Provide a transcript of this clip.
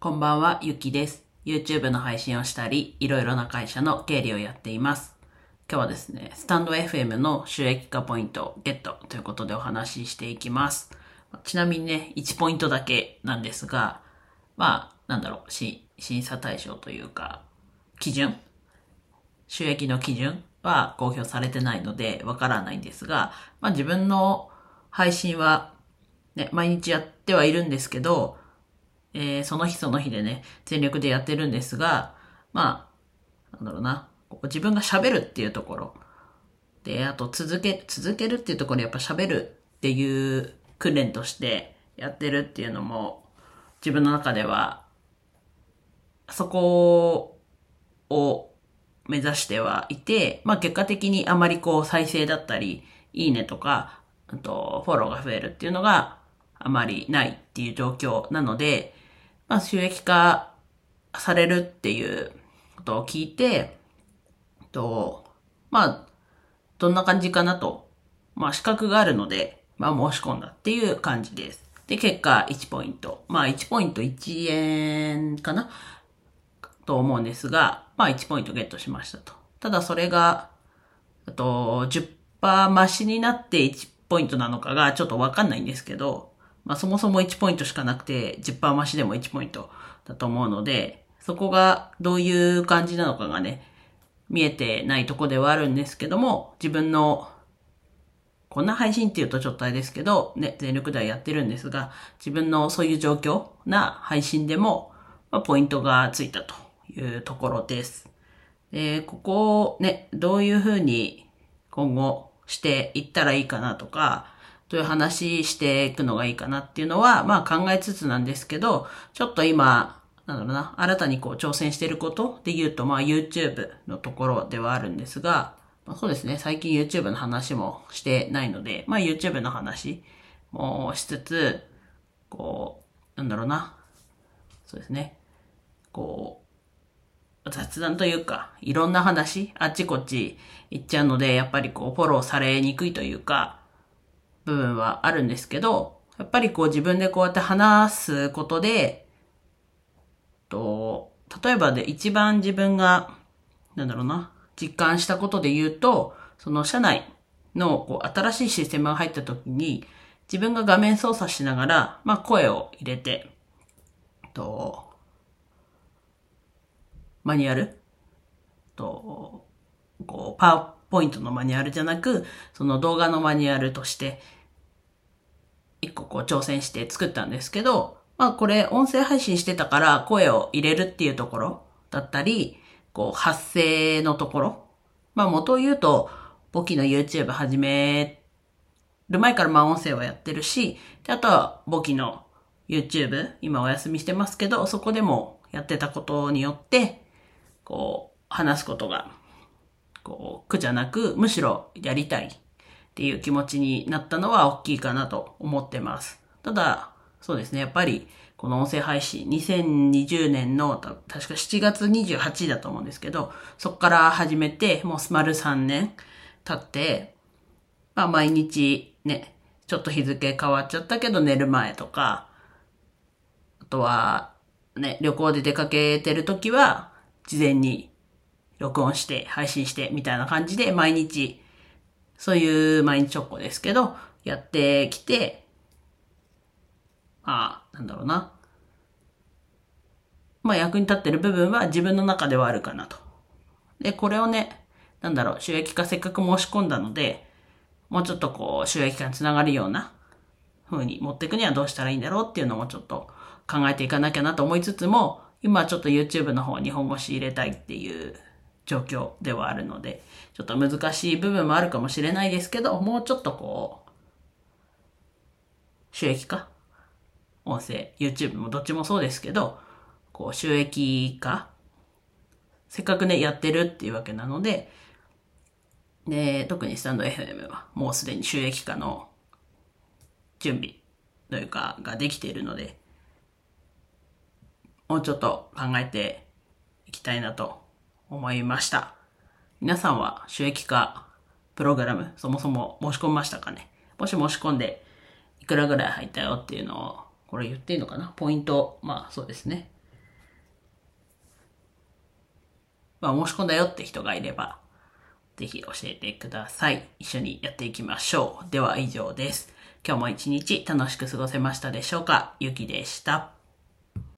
こんばんは、ゆきです。YouTube の配信をしたり、いろいろな会社の経理をやっています。今日はですね、スタンド FM の収益化ポイントをゲットということでお話ししていきます。ちなみにね、1ポイントだけなんですが、まあ、なんだろう、審査対象というか、基準収益の基準は公表されてないのでわからないんですが、まあ自分の配信はね、毎日やってはいるんですけど、えーその日その日でね、全力でやってるんですが、まあ、なんだろうな、こう自分が喋るっていうところ、で、あと続け、続けるっていうところやっぱ喋るっていう訓練としてやってるっていうのも、自分の中では、そこを目指してはいて、まあ結果的にあまりこう再生だったり、いいねとか、あとフォローが増えるっていうのがあまりないっていう状況なので、まあ収益化されるっていうことを聞いて、と、まあ、どんな感じかなと、まあ資格があるので、まあ申し込んだっていう感じです。で、結果1ポイント。まあ1ポイント1円かな？と思うんですが、まあ1ポイントゲットしましたと。ただそれが、あと10%増しになって1ポイントなのかがちょっとわかんないんですけど、まあそもそも1ポイントしかなくて10%増しでも1ポイントだと思うので、そこがどういう感じなのかがね、見えてないとこではあるんですけども、自分のこんな配信っていうとちょっとあれですけど、ね、全力ではやってるんですが、自分のそういう状況な配信でも、まあ、ポイントがついたというところです。で、ここをね、どういうふうに今後していったらいいかなとか、どういう話していくのがいいかなっていうのは、まあ考えつつなんですけど、ちょっと今、なんだろうな、新たにこう挑戦していることで言うと、まあ YouTube のところではあるんですが、まあ、そうですね、最近 YouTube の話もしてないので、まあ YouTube の話もしつつ、こう、なんだろうな、そうですね、こう、雑談というか、いろんな話、あっちこっち行っちゃうので、やっぱりこう、フォローされにくいというか、部分はあるんですけど、やっぱりこう自分でこうやって話すことで、と、例えばで一番自分が、なんだろうな、実感したことで言うと、その社内のこう新しいシステムが入った時に、自分が画面操作しながら、まあ声を入れて、と、マニュアルと、こう、パワーポイントのマニュアルじゃなく、その動画のマニュアルとして、一個こう挑戦して作ったんですけど、まあこれ音声配信してたから声を入れるっていうところだったり、こう発声のところ。まあ元を言うと、簿記の YouTube 始める前からまあ音声はやってるし、であとは簿記の YouTube、今お休みしてますけど、そこでもやってたことによって、こう話すことが、こう苦じゃなく、むしろやりたいっていう気持ちになったのは大きいかなと思ってます。ただ、そうですね、やっぱり、この音声配信、2020年の、確か7月28日だと思うんですけど、そこから始めて、もうスマル3年経って、まあ毎日ね、ちょっと日付変わっちゃったけど寝る前とか、あとは、ね、旅行で出かけてる時は、事前に録音して、配信して、みたいな感じで、毎日、そういう毎日直行ですけど、やってきて、まあ、なんだろうな。まあ役に立ってる部分は自分の中ではあるかなと。で、これをね、なんだろう、収益化せっかく申し込んだので、もうちょっとこう、収益化につながるような風に持っていくにはどうしたらいいんだろうっていうのもちょっと考えていかなきゃなと思いつつも、今はちょっと YouTube の方に本腰入れたいっていう状況ではあるので、ちょっと難しい部分もあるかもしれないですけど、もうちょっとこう、収益化？音声、YouTube もどっちもそうですけど、こう収益化？せっかくね、やってるっていうわけなので、で、特にスタンド FM はもうすでに収益化の準備というか、ができているので、もうちょっと考えていきたいなと思いました。皆さんは収益化プログラム、そもそも申し込みましたかね？もし申し込んで、いくらぐらい入ったよっていうのを、これ言っていいのかな？ポイント、まあそうですね。まあ申し込んだよって人がいれば、ぜひ教えてください。一緒にやっていきましょう。では以上です。今日も一日楽しく過ごせましたでしょうか？ゆきでした。